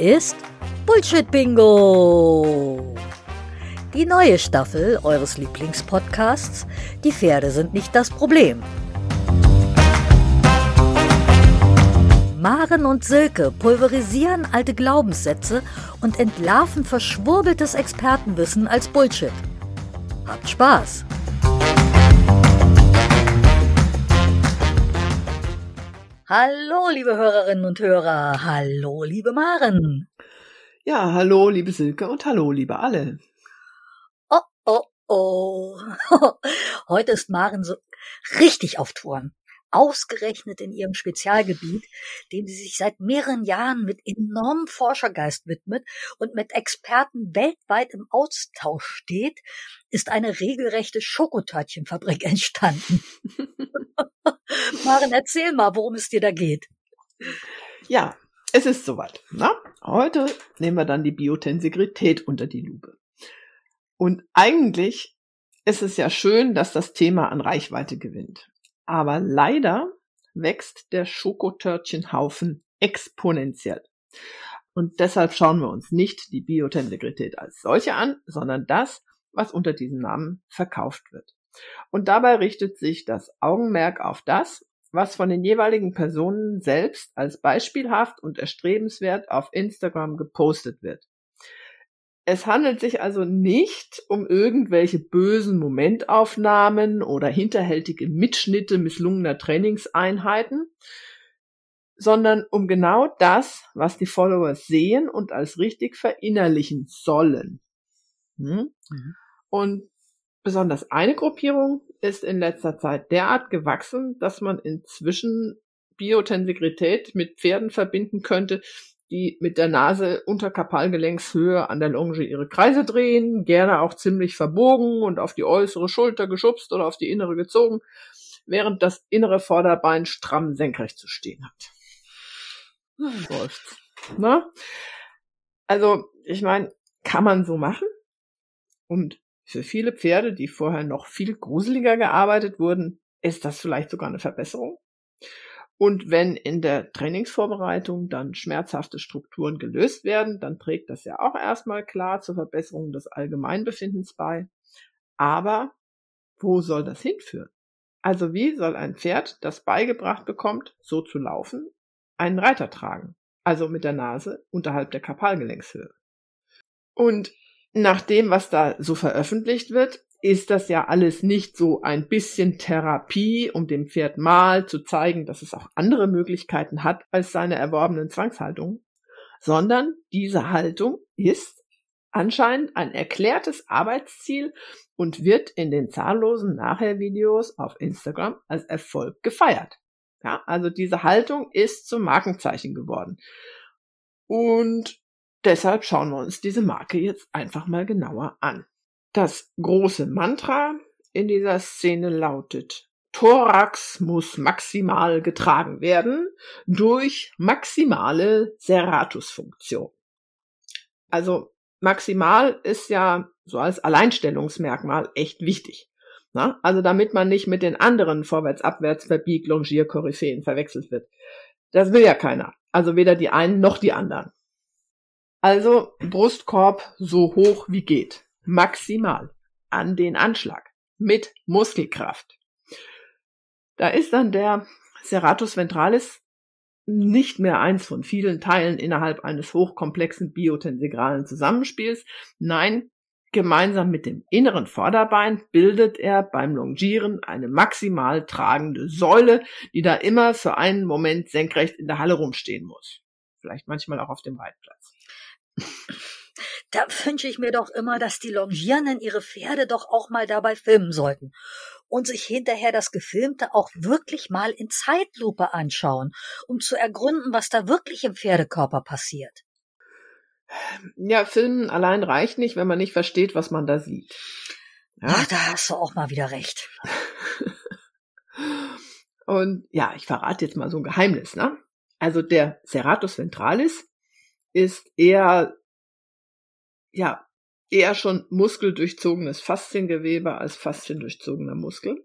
ist Bullshit Bingo. Die neue Staffel eures Lieblingspodcasts Die Pferde sind nicht das Problem. Maren und Silke pulverisieren alte Glaubenssätze und entlarven verschwurbeltes Expertenwissen als Bullshit. Habt Spaß! Hallo, liebe Hörerinnen und Hörer. Hallo, liebe Maren. Ja, hallo, liebe Silke und hallo, liebe alle. Oh, oh, oh. Heute ist Maren so richtig auf Touren ausgerechnet in ihrem Spezialgebiet, dem sie sich seit mehreren Jahren mit enormem Forschergeist widmet und mit Experten weltweit im Austausch steht, ist eine regelrechte Schokotörtchenfabrik entstanden. Maren, erzähl mal, worum es dir da geht. Ja, es ist soweit. Na? Heute nehmen wir dann die Biotensegrität unter die Lupe. Und eigentlich ist es ja schön, dass das Thema an Reichweite gewinnt. Aber leider wächst der Schokotörtchenhaufen exponentiell. Und deshalb schauen wir uns nicht die Biotentegrität als solche an, sondern das, was unter diesem Namen verkauft wird. Und dabei richtet sich das Augenmerk auf das, was von den jeweiligen Personen selbst als beispielhaft und erstrebenswert auf Instagram gepostet wird. Es handelt sich also nicht um irgendwelche bösen Momentaufnahmen oder hinterhältige Mitschnitte misslungener Trainingseinheiten, sondern um genau das, was die Follower sehen und als richtig verinnerlichen sollen. Hm? Mhm. Und besonders eine Gruppierung ist in letzter Zeit derart gewachsen, dass man inzwischen Biotensegrität mit Pferden verbinden könnte, die mit der Nase unter Kapalgelenkshöhe an der Longe ihre Kreise drehen, gerne auch ziemlich verbogen und auf die äußere Schulter geschubst oder auf die innere gezogen, während das innere Vorderbein stramm senkrecht zu stehen hat. Läuft's. Ne? Also, ich meine, kann man so machen. Und für viele Pferde, die vorher noch viel gruseliger gearbeitet wurden, ist das vielleicht sogar eine Verbesserung. Und wenn in der Trainingsvorbereitung dann schmerzhafte Strukturen gelöst werden, dann trägt das ja auch erstmal klar zur Verbesserung des Allgemeinbefindens bei. Aber wo soll das hinführen? Also wie soll ein Pferd, das beigebracht bekommt, so zu laufen, einen Reiter tragen? Also mit der Nase unterhalb der Kapalgelenkshöhe. Und nach dem, was da so veröffentlicht wird, ist das ja alles nicht so ein bisschen Therapie, um dem Pferd mal zu zeigen, dass es auch andere Möglichkeiten hat als seine erworbenen Zwangshaltungen, sondern diese Haltung ist anscheinend ein erklärtes Arbeitsziel und wird in den zahllosen Nachhervideos auf Instagram als Erfolg gefeiert. Ja, also diese Haltung ist zum Markenzeichen geworden. Und deshalb schauen wir uns diese Marke jetzt einfach mal genauer an. Das große Mantra in dieser Szene lautet Thorax muss maximal getragen werden durch maximale Serratusfunktion. Also maximal ist ja so als Alleinstellungsmerkmal echt wichtig. Na? Also damit man nicht mit den anderen vorwärts-abwärts verbieg longier koryphäen verwechselt wird. Das will ja keiner. Also weder die einen noch die anderen. Also Brustkorb so hoch wie geht maximal an den Anschlag mit Muskelkraft. Da ist dann der Serratus ventralis nicht mehr eins von vielen Teilen innerhalb eines hochkomplexen biotensegralen Zusammenspiels. Nein, gemeinsam mit dem inneren Vorderbein bildet er beim Longieren eine maximal tragende Säule, die da immer für einen Moment senkrecht in der Halle rumstehen muss. Vielleicht manchmal auch auf dem Reitplatz. Da wünsche ich mir doch immer, dass die Longierenden ihre Pferde doch auch mal dabei filmen sollten und sich hinterher das Gefilmte auch wirklich mal in Zeitlupe anschauen, um zu ergründen, was da wirklich im Pferdekörper passiert. Ja, Filmen allein reicht nicht, wenn man nicht versteht, was man da sieht. Ja? Ach, da hast du auch mal wieder recht. und ja, ich verrate jetzt mal so ein Geheimnis, ne? Also der Serratus ventralis ist eher ja, eher schon muskeldurchzogenes Fasziengewebe als fasziendurchzogener Muskel.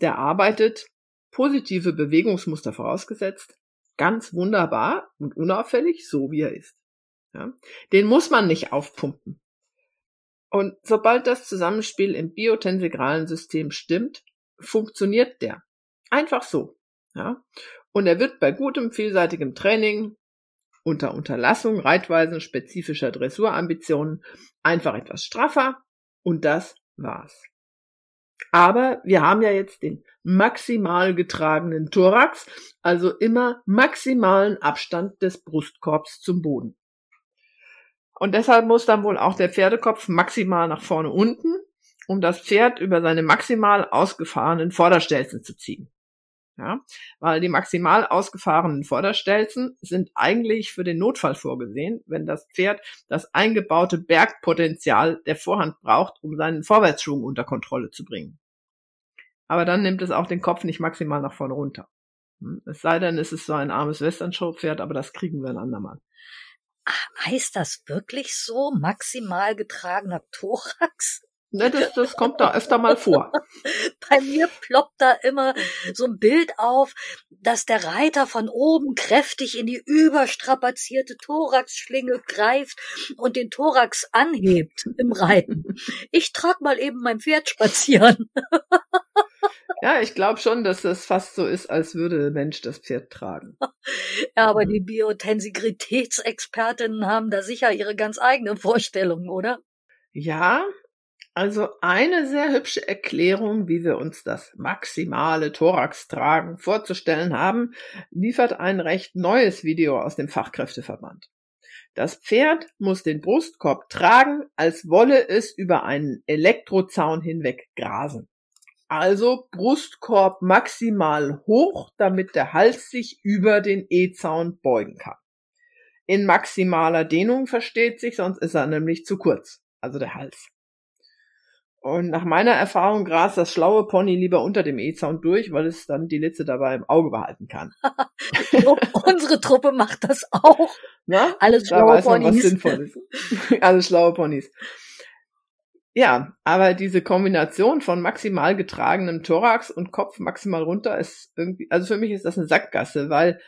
Der arbeitet, positive Bewegungsmuster vorausgesetzt, ganz wunderbar und unauffällig, so wie er ist. Ja? Den muss man nicht aufpumpen. Und sobald das Zusammenspiel im biotensegralen System stimmt, funktioniert der. Einfach so. Ja? Und er wird bei gutem, vielseitigem Training unter Unterlassung reitweisen spezifischer Dressurambitionen einfach etwas straffer und das war's. Aber wir haben ja jetzt den maximal getragenen Thorax, also immer maximalen Abstand des Brustkorbs zum Boden. Und deshalb muss dann wohl auch der Pferdekopf maximal nach vorne unten, um das Pferd über seine maximal ausgefahrenen Vorderstelzen zu ziehen. Ja, weil die maximal ausgefahrenen Vorderstelzen sind eigentlich für den Notfall vorgesehen, wenn das Pferd das eingebaute Bergpotenzial der Vorhand braucht, um seinen Vorwärtsschwung unter Kontrolle zu bringen. Aber dann nimmt es auch den Kopf nicht maximal nach vorne runter. Hm, es sei denn, es ist so ein armes Western-Show-Pferd, aber das kriegen wir ein andermal. Heißt das wirklich so? Maximal getragener Thorax? Ne, das, das kommt da öfter mal vor. Bei mir ploppt da immer so ein Bild auf, dass der Reiter von oben kräftig in die überstrapazierte Thoraxschlinge greift und den Thorax anhebt im Reiten. Ich trag mal eben mein Pferd spazieren. Ja, ich glaube schon, dass das fast so ist, als würde der Mensch das Pferd tragen. Ja, aber die Biotensegritätsexpertinnen haben da sicher ihre ganz eigene Vorstellung, oder? Ja, also eine sehr hübsche Erklärung, wie wir uns das maximale Thoraxtragen vorzustellen haben, liefert ein recht neues Video aus dem Fachkräfteverband. Das Pferd muss den Brustkorb tragen, als wolle es über einen Elektrozaun hinweg grasen. Also Brustkorb maximal hoch, damit der Hals sich über den E-Zaun beugen kann. In maximaler Dehnung versteht sich, sonst ist er nämlich zu kurz, also der Hals. Und nach meiner Erfahrung grast das schlaue Pony lieber unter dem E-Zaun durch, weil es dann die Litze dabei im Auge behalten kann. Unsere Truppe macht das auch. Na? Alles schlaue Ponys. Alles schlaue Ponys. Ja, aber diese Kombination von maximal getragenem Thorax und Kopf maximal runter ist irgendwie, also für mich ist das eine Sackgasse, weil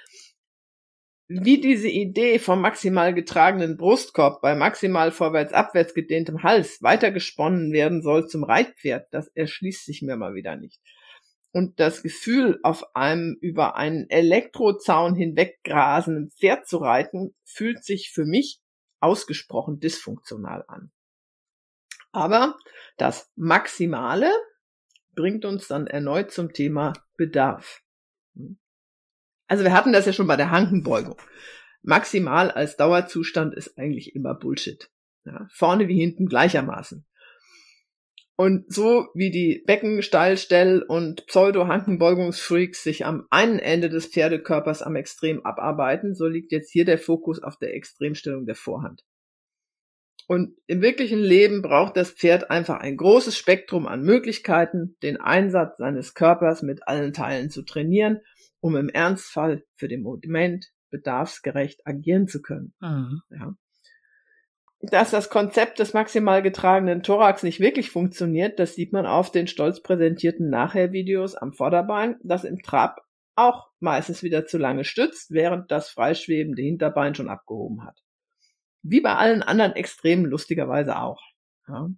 wie diese Idee vom maximal getragenen Brustkorb bei maximal vorwärts-abwärts gedehntem Hals weitergesponnen werden soll zum Reitpferd, das erschließt sich mir mal wieder nicht. Und das Gefühl, auf einem über einen Elektrozaun hinweggrasenden Pferd zu reiten, fühlt sich für mich ausgesprochen dysfunktional an. Aber das Maximale bringt uns dann erneut zum Thema Bedarf. Also wir hatten das ja schon bei der Hankenbeugung. Maximal als Dauerzustand ist eigentlich immer Bullshit. Ja, vorne wie hinten gleichermaßen. Und so wie die Becken, Steilstell und Pseudo-Hankenbeugungsfreaks sich am einen Ende des Pferdekörpers am Extrem abarbeiten, so liegt jetzt hier der Fokus auf der Extremstellung der Vorhand. Und im wirklichen Leben braucht das Pferd einfach ein großes Spektrum an Möglichkeiten, den Einsatz seines Körpers mit allen Teilen zu trainieren um im Ernstfall für den Moment bedarfsgerecht agieren zu können. Mhm. Ja. Dass das Konzept des maximal getragenen Thorax nicht wirklich funktioniert, das sieht man auf den stolz präsentierten Nachher-Videos am Vorderbein, das im Trab auch meistens wieder zu lange stützt, während das freischwebende Hinterbein schon abgehoben hat. Wie bei allen anderen Extremen lustigerweise auch. Ja.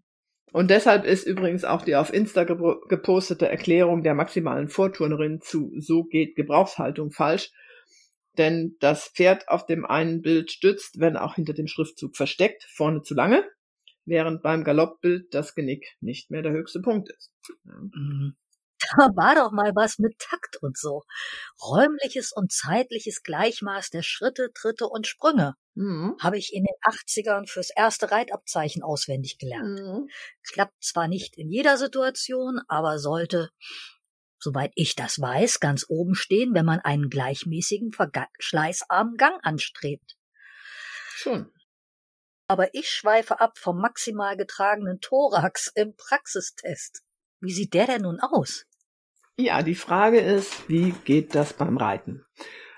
Und deshalb ist übrigens auch die auf Insta gepostete Erklärung der maximalen Vorturnerin zu So geht Gebrauchshaltung falsch. Denn das Pferd auf dem einen Bild stützt, wenn auch hinter dem Schriftzug versteckt, vorne zu lange, während beim Galoppbild das Genick nicht mehr der höchste Punkt ist. Mhm. Da war doch mal was mit Takt und so. Räumliches und zeitliches Gleichmaß der Schritte, Tritte und Sprünge. Mhm. Habe ich in den 80ern fürs erste Reitabzeichen auswendig gelernt. Mhm. Klappt zwar nicht in jeder Situation, aber sollte, soweit ich das weiß, ganz oben stehen, wenn man einen gleichmäßigen, verschleißarmen Gang anstrebt. Schon. Aber ich schweife ab vom maximal getragenen Thorax im Praxistest. Wie sieht der denn nun aus? Ja, die Frage ist, wie geht das beim Reiten?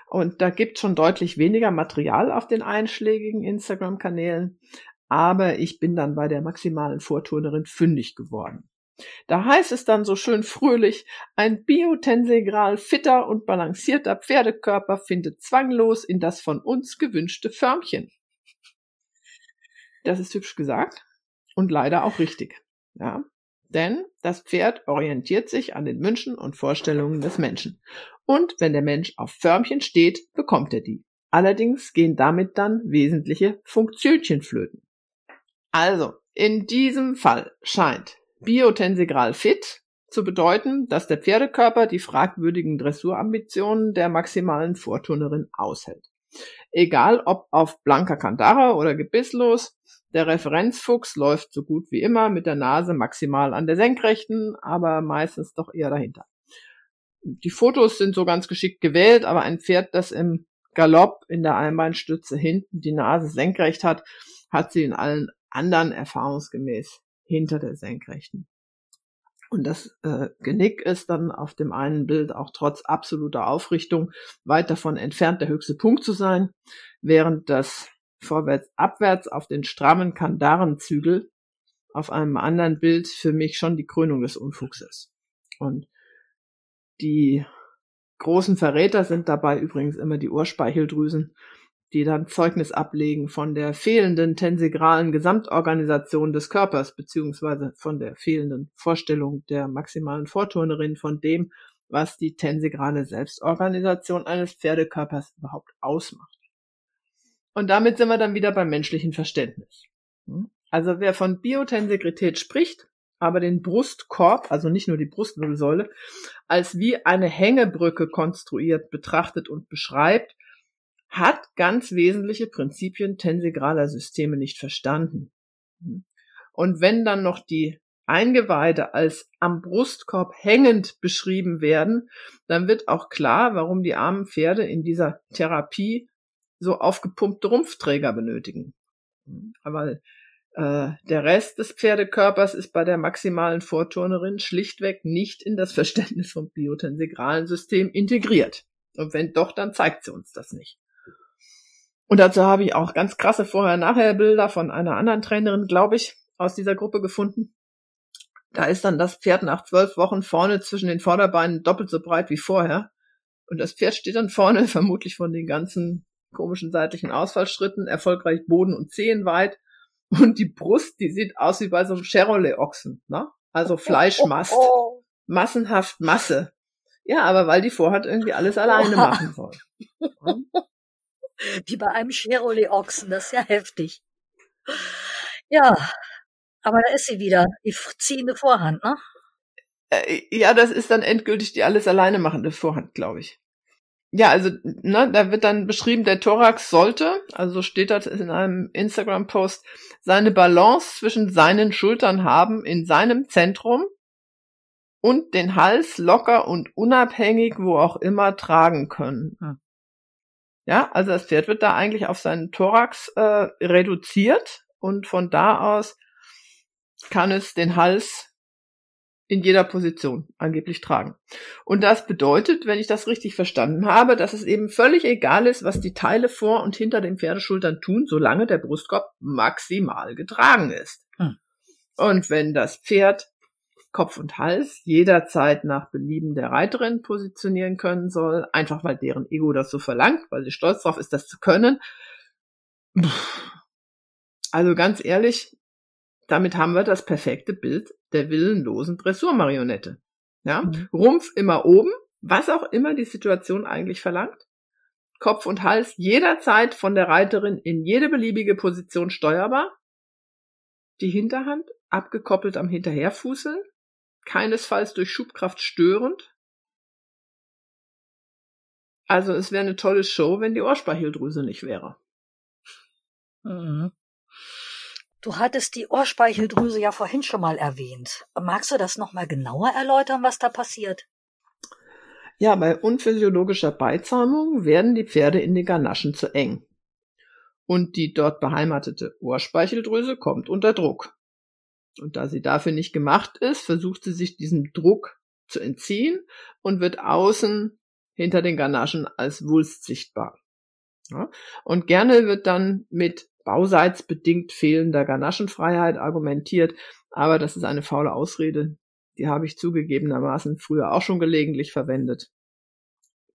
Und da gibt schon deutlich weniger Material auf den einschlägigen Instagram-Kanälen, aber ich bin dann bei der maximalen Vorturnerin fündig geworden. Da heißt es dann so schön fröhlich, ein biotensegral fitter und balancierter Pferdekörper findet zwanglos in das von uns gewünschte Förmchen. Das ist hübsch gesagt und leider auch richtig. Ja, denn das Pferd orientiert sich an den Wünschen und Vorstellungen des Menschen. Und wenn der Mensch auf Förmchen steht, bekommt er die. Allerdings gehen damit dann wesentliche Funktionchen flöten. Also, in diesem Fall scheint biotensegral fit zu bedeuten, dass der Pferdekörper die fragwürdigen Dressurambitionen der maximalen Vorturnerin aushält. Egal ob auf blanker Kandara oder gebisslos, der Referenzfuchs läuft so gut wie immer mit der Nase maximal an der Senkrechten, aber meistens doch eher dahinter. Die Fotos sind so ganz geschickt gewählt, aber ein Pferd, das im Galopp in der Einbeinstütze hinten die Nase senkrecht hat, hat sie in allen anderen erfahrungsgemäß hinter der Senkrechten. Und das äh, Genick ist dann auf dem einen Bild auch trotz absoluter Aufrichtung weit davon entfernt, der höchste Punkt zu sein, während das vorwärts-abwärts auf den strammen Kandarenzügel auf einem anderen Bild für mich schon die Krönung des Unfugs ist. Und die großen Verräter sind dabei übrigens immer die Ohrspeicheldrüsen, die dann Zeugnis ablegen von der fehlenden tensegralen Gesamtorganisation des Körpers, beziehungsweise von der fehlenden Vorstellung der maximalen Vorturnerin von dem, was die tensegrale Selbstorganisation eines Pferdekörpers überhaupt ausmacht. Und damit sind wir dann wieder beim menschlichen Verständnis. Hm? Also wer von Biotensegrität spricht, aber den Brustkorb, also nicht nur die Brustwirbelsäule, als wie eine Hängebrücke konstruiert, betrachtet und beschreibt, hat ganz wesentliche Prinzipien tensegraler Systeme nicht verstanden. Und wenn dann noch die Eingeweide als am Brustkorb hängend beschrieben werden, dann wird auch klar, warum die armen Pferde in dieser Therapie so aufgepumpte Rumpfträger benötigen. Weil äh, der Rest des Pferdekörpers ist bei der maximalen Vorturnerin schlichtweg nicht in das Verständnis vom biotensegralen System integriert. Und wenn doch, dann zeigt sie uns das nicht. Und dazu habe ich auch ganz krasse Vorher-Nachher-Bilder von einer anderen Trainerin, glaube ich, aus dieser Gruppe gefunden. Da ist dann das Pferd nach zwölf Wochen vorne zwischen den Vorderbeinen doppelt so breit wie vorher. Und das Pferd steht dann vorne, vermutlich von den ganzen komischen seitlichen Ausfallschritten, erfolgreich Boden und Zehen weit. Und die Brust, die sieht aus wie bei so einem Chevrolet-Ochsen, ne? Also Fleischmast. Massenhaft Masse. Ja, aber weil die vorhat, irgendwie alles alleine machen soll. Wie bei einem Chevrolet-Ochsen, das ist ja heftig. Ja, aber da ist sie wieder, die ziehende Vorhand, ne? Äh, ja, das ist dann endgültig die alles alleine machende Vorhand, glaube ich. Ja, also, ne, da wird dann beschrieben, der Thorax sollte, also steht das in einem Instagram-Post, seine Balance zwischen seinen Schultern haben, in seinem Zentrum und den Hals locker und unabhängig, wo auch immer, tragen können. Ja, also das Pferd wird da eigentlich auf seinen Thorax äh, reduziert und von da aus kann es den Hals in jeder Position angeblich tragen. Und das bedeutet, wenn ich das richtig verstanden habe, dass es eben völlig egal ist, was die Teile vor und hinter den Pferdeschultern tun, solange der Brustkorb maximal getragen ist. Hm. Und wenn das Pferd Kopf und Hals jederzeit nach Belieben der Reiterin positionieren können soll, einfach weil deren Ego das so verlangt, weil sie stolz darauf ist, das zu können. Also ganz ehrlich, damit haben wir das perfekte Bild der willenlosen Dressurmarionette. Ja? Mhm. Rumpf immer oben, was auch immer die Situation eigentlich verlangt. Kopf und Hals jederzeit von der Reiterin in jede beliebige Position steuerbar. Die Hinterhand abgekoppelt am Hinterherfußeln keinesfalls durch Schubkraft störend. Also es wäre eine tolle Show, wenn die Ohrspeicheldrüse nicht wäre. Mhm. Du hattest die Ohrspeicheldrüse ja vorhin schon mal erwähnt. Magst du das nochmal genauer erläutern, was da passiert? Ja, bei unphysiologischer Beizäumung werden die Pferde in den Ganaschen zu eng. Und die dort beheimatete Ohrspeicheldrüse kommt unter Druck. Und da sie dafür nicht gemacht ist, versucht sie sich diesem Druck zu entziehen und wird außen hinter den Ganaschen als Wulst sichtbar. Ja? Und gerne wird dann mit bauseits bedingt fehlender Ganaschenfreiheit argumentiert, aber das ist eine faule Ausrede. Die habe ich zugegebenermaßen früher auch schon gelegentlich verwendet.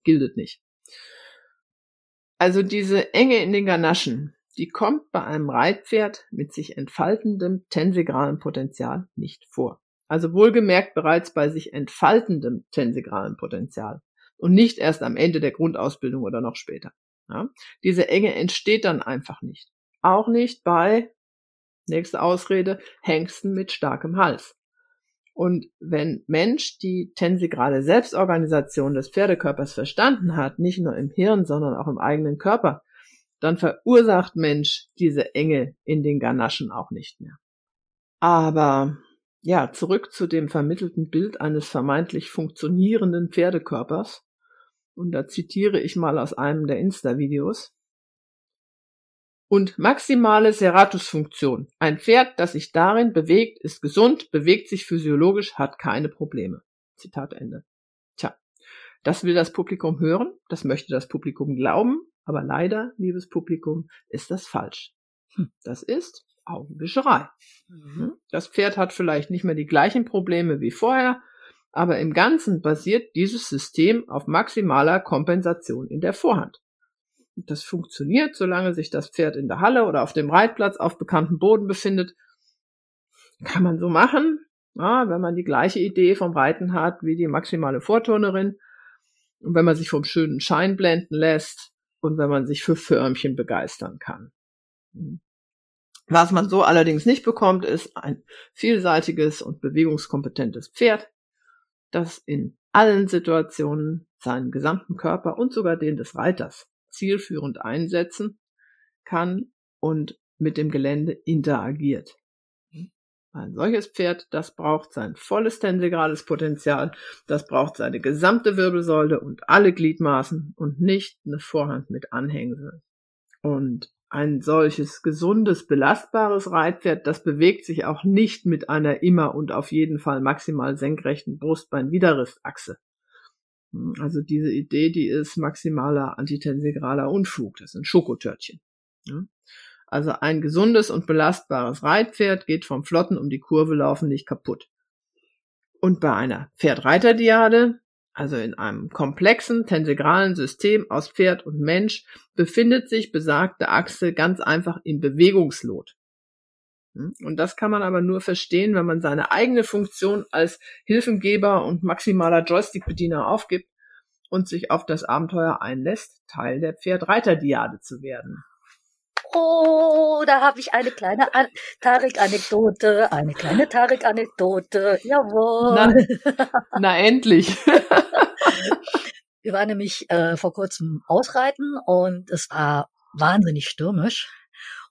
Gildet nicht. Also diese Enge in den Ganaschen, die kommt bei einem Reitpferd mit sich entfaltendem tensegralen Potenzial nicht vor. Also wohlgemerkt bereits bei sich entfaltendem tensegralen Potenzial und nicht erst am Ende der Grundausbildung oder noch später. Ja? Diese Enge entsteht dann einfach nicht. Auch nicht bei, nächste Ausrede, Hengsten mit starkem Hals. Und wenn Mensch die tensegrale Selbstorganisation des Pferdekörpers verstanden hat, nicht nur im Hirn, sondern auch im eigenen Körper, dann verursacht Mensch diese Enge in den Ganaschen auch nicht mehr. Aber ja, zurück zu dem vermittelten Bild eines vermeintlich funktionierenden Pferdekörpers. Und da zitiere ich mal aus einem der Insta-Videos. Und maximale Serratusfunktion. Ein Pferd, das sich darin bewegt, ist gesund, bewegt sich physiologisch, hat keine Probleme. Zitat Ende. Tja, das will das Publikum hören, das möchte das Publikum glauben, aber leider, liebes Publikum, ist das falsch. Hm, das ist Augenwischerei. Mhm. Hm, das Pferd hat vielleicht nicht mehr die gleichen Probleme wie vorher, aber im Ganzen basiert dieses System auf maximaler Kompensation in der Vorhand. Das funktioniert, solange sich das Pferd in der Halle oder auf dem Reitplatz auf bekanntem Boden befindet. Kann man so machen, ja, wenn man die gleiche Idee vom Reiten hat wie die maximale Vorturnerin und wenn man sich vom schönen Schein blenden lässt und wenn man sich für Förmchen begeistern kann. Hm. Was man so allerdings nicht bekommt, ist ein vielseitiges und bewegungskompetentes Pferd, das in allen Situationen seinen gesamten Körper und sogar den des Reiters zielführend einsetzen kann und mit dem Gelände interagiert. Ein solches Pferd, das braucht sein volles tensegrales Potenzial, das braucht seine gesamte Wirbelsäule und alle Gliedmaßen und nicht eine Vorhand mit Anhängsel. Und ein solches gesundes, belastbares Reitpferd, das bewegt sich auch nicht mit einer immer und auf jeden Fall maximal senkrechten Brustbein-Widerristachse. Also diese Idee, die ist maximaler antitensegraler Unfug. Das sind Schokotörtchen. Also ein gesundes und belastbares Reitpferd geht vom Flotten um die Kurve laufen nicht kaputt. Und bei einer Pferd-Reiter-Diade, also in einem komplexen tensegralen System aus Pferd und Mensch, befindet sich besagte Achse ganz einfach im Bewegungslot. Hm? Und das kann man aber nur verstehen, wenn man seine eigene Funktion als Hilfengeber und maximaler Joystick-Bediener aufgibt und sich auf das Abenteuer einlässt, Teil der Pferd-Reiter-Diade zu werden. Oh, da habe ich eine kleine An Tarek-Anekdote, eine kleine Tarek-Anekdote. Jawohl. Na, na endlich. Wir waren nämlich äh, vor kurzem ausreiten und es war wahnsinnig stürmisch.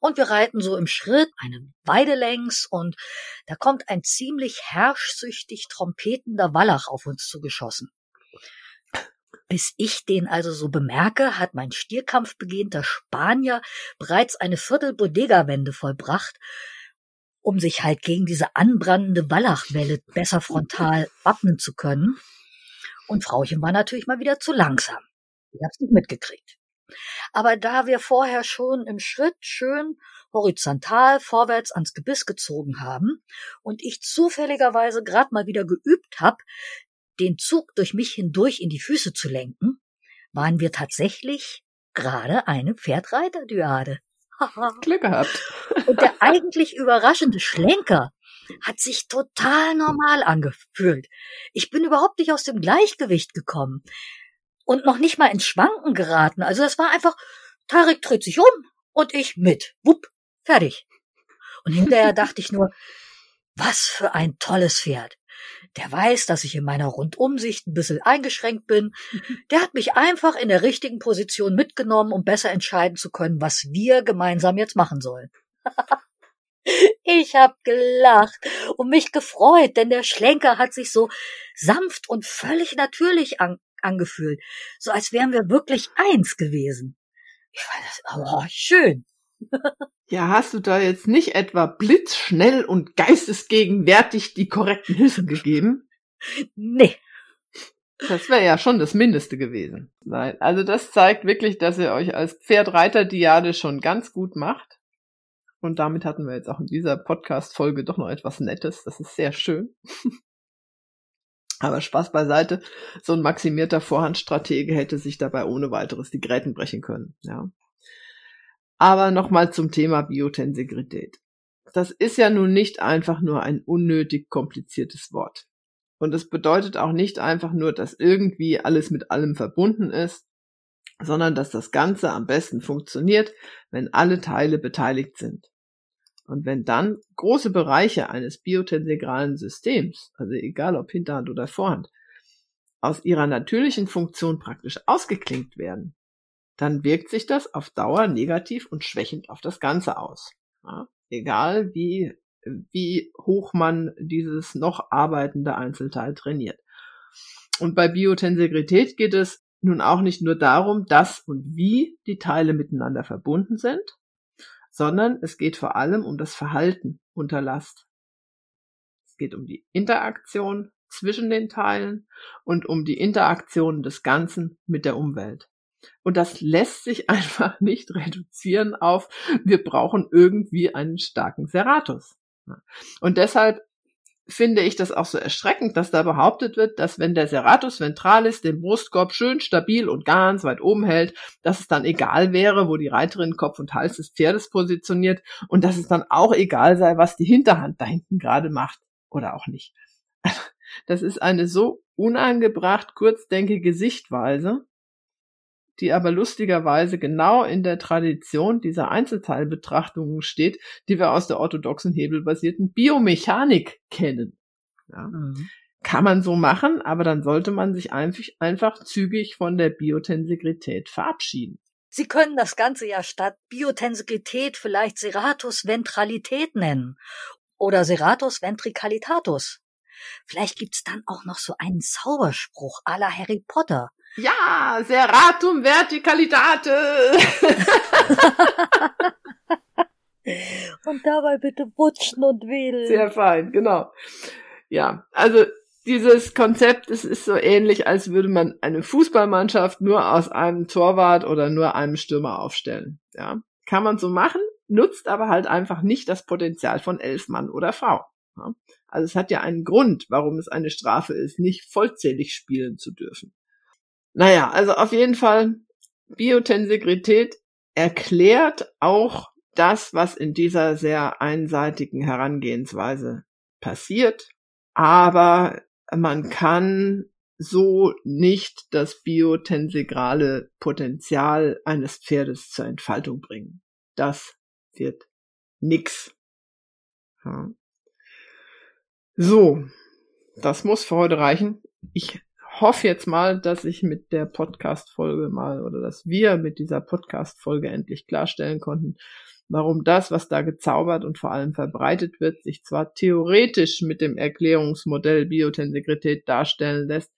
Und wir reiten so im Schritt eine Weide längs und da kommt ein ziemlich herrschsüchtig trompetender Wallach auf uns zugeschossen. Bis ich den also so bemerke, hat mein stierkampfbegehnter Spanier bereits eine Viertel-Bodega-Wende vollbracht, um sich halt gegen diese anbrannende Wallachwelle besser frontal wappnen zu können. Und Frauchen war natürlich mal wieder zu langsam. Ich hab's nicht mitgekriegt. Aber da wir vorher schon im Schritt schön horizontal vorwärts ans Gebiss gezogen haben und ich zufälligerweise grad mal wieder geübt hab, den Zug durch mich hindurch in die Füße zu lenken, waren wir tatsächlich gerade eine Pferdreiterdyade. Glück gehabt. Und der eigentlich überraschende Schlenker hat sich total normal angefühlt. Ich bin überhaupt nicht aus dem Gleichgewicht gekommen und noch nicht mal ins Schwanken geraten. Also das war einfach, Tarek dreht sich um und ich mit. Wupp, fertig. Und hinterher dachte ich nur, was für ein tolles Pferd der weiß, dass ich in meiner Rundumsicht ein bisschen eingeschränkt bin. Der hat mich einfach in der richtigen Position mitgenommen, um besser entscheiden zu können, was wir gemeinsam jetzt machen sollen. Ich hab gelacht und mich gefreut, denn der Schlenker hat sich so sanft und völlig natürlich an, angefühlt, so als wären wir wirklich eins gewesen. Ich fand das oh, schön. Ja, hast du da jetzt nicht etwa blitzschnell und geistesgegenwärtig die korrekten Hilfen gegeben? Nee. Das wäre ja schon das Mindeste gewesen. Nein, also das zeigt wirklich, dass ihr euch als Pferdreiter-Diade schon ganz gut macht. Und damit hatten wir jetzt auch in dieser Podcast-Folge doch noch etwas Nettes. Das ist sehr schön. Aber Spaß beiseite. So ein maximierter Vorhandstratege hätte sich dabei ohne weiteres die Gräten brechen können, ja. Aber nochmal zum Thema Biotensegrität. Das ist ja nun nicht einfach nur ein unnötig kompliziertes Wort. Und es bedeutet auch nicht einfach nur, dass irgendwie alles mit allem verbunden ist, sondern dass das Ganze am besten funktioniert, wenn alle Teile beteiligt sind. Und wenn dann große Bereiche eines biotensegralen Systems, also egal ob Hinterhand oder Vorhand, aus ihrer natürlichen Funktion praktisch ausgeklinkt werden, dann wirkt sich das auf Dauer negativ und schwächend auf das Ganze aus. Ja, egal wie, wie hoch man dieses noch arbeitende Einzelteil trainiert. Und bei Biotensegrität geht es nun auch nicht nur darum, dass und wie die Teile miteinander verbunden sind, sondern es geht vor allem um das Verhalten unter Last. Es geht um die Interaktion zwischen den Teilen und um die Interaktion des Ganzen mit der Umwelt. Und das lässt sich einfach nicht reduzieren auf, wir brauchen irgendwie einen starken Serratus. Und deshalb finde ich das auch so erschreckend, dass da behauptet wird, dass wenn der Serratus ventralis den Brustkorb schön stabil und ganz weit oben hält, dass es dann egal wäre, wo die Reiterin Kopf und Hals des Pferdes positioniert und dass es dann auch egal sei, was die Hinterhand da hinten gerade macht oder auch nicht. Das ist eine so unangebracht kurzdenkige Sichtweise, die aber lustigerweise genau in der Tradition dieser Einzelteilbetrachtungen steht, die wir aus der orthodoxen hebelbasierten Biomechanik kennen. Ja. Mhm. Kann man so machen, aber dann sollte man sich einfach, einfach zügig von der Biotensegrität verabschieden. Sie können das Ganze ja statt Biotensegrität vielleicht Serratus Ventralität nennen oder Serratus Ventricalitatus. Vielleicht gibt's dann auch noch so einen Zauberspruch à la Harry Potter. Ja, Serratum Verticalitate. und dabei bitte butschen und wedeln. Sehr fein, genau. Ja, also dieses Konzept, es ist so ähnlich, als würde man eine Fußballmannschaft nur aus einem Torwart oder nur einem Stürmer aufstellen. Ja, kann man so machen, nutzt aber halt einfach nicht das Potenzial von elf Mann oder Frau. Also es hat ja einen Grund, warum es eine Strafe ist, nicht vollzählig spielen zu dürfen. Naja, also auf jeden Fall, Biotensegrität erklärt auch das, was in dieser sehr einseitigen Herangehensweise passiert, aber man kann so nicht das biotensegrale Potenzial eines Pferdes zur Entfaltung bringen. Das wird nix. So, das muss für heute reichen. Ich hoffe jetzt mal, dass ich mit der Podcast-Folge mal oder dass wir mit dieser Podcast-Folge endlich klarstellen konnten, warum das, was da gezaubert und vor allem verbreitet wird, sich zwar theoretisch mit dem Erklärungsmodell Biotensegrität darstellen lässt,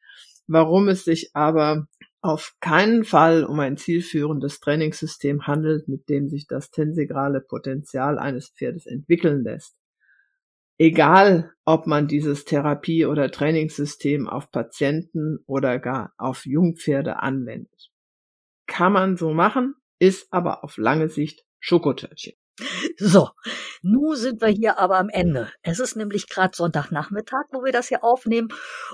warum es sich aber auf keinen Fall um ein zielführendes Trainingssystem handelt, mit dem sich das tensegrale Potenzial eines Pferdes entwickeln lässt egal ob man dieses Therapie- oder Trainingssystem auf Patienten oder gar auf Jungpferde anwendet. Kann man so machen, ist aber auf lange Sicht Schokotörtchen. So, nun sind wir hier aber am Ende. Es ist nämlich gerade Sonntagnachmittag, wo wir das hier aufnehmen.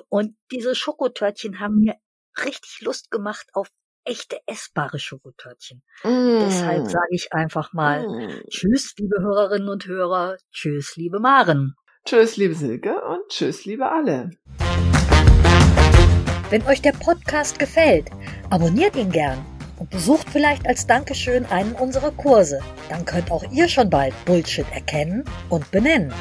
Und diese Schokotörtchen haben mir richtig Lust gemacht auf echte essbare Schokotörtchen. Mm. Deshalb sage ich einfach mal mm. Tschüss, liebe Hörerinnen und Hörer. Tschüss, liebe Maren. Tschüss, liebe Silke und tschüss, liebe alle. Wenn euch der Podcast gefällt, abonniert ihn gern und besucht vielleicht als Dankeschön einen unserer Kurse. Dann könnt auch ihr schon bald Bullshit erkennen und benennen.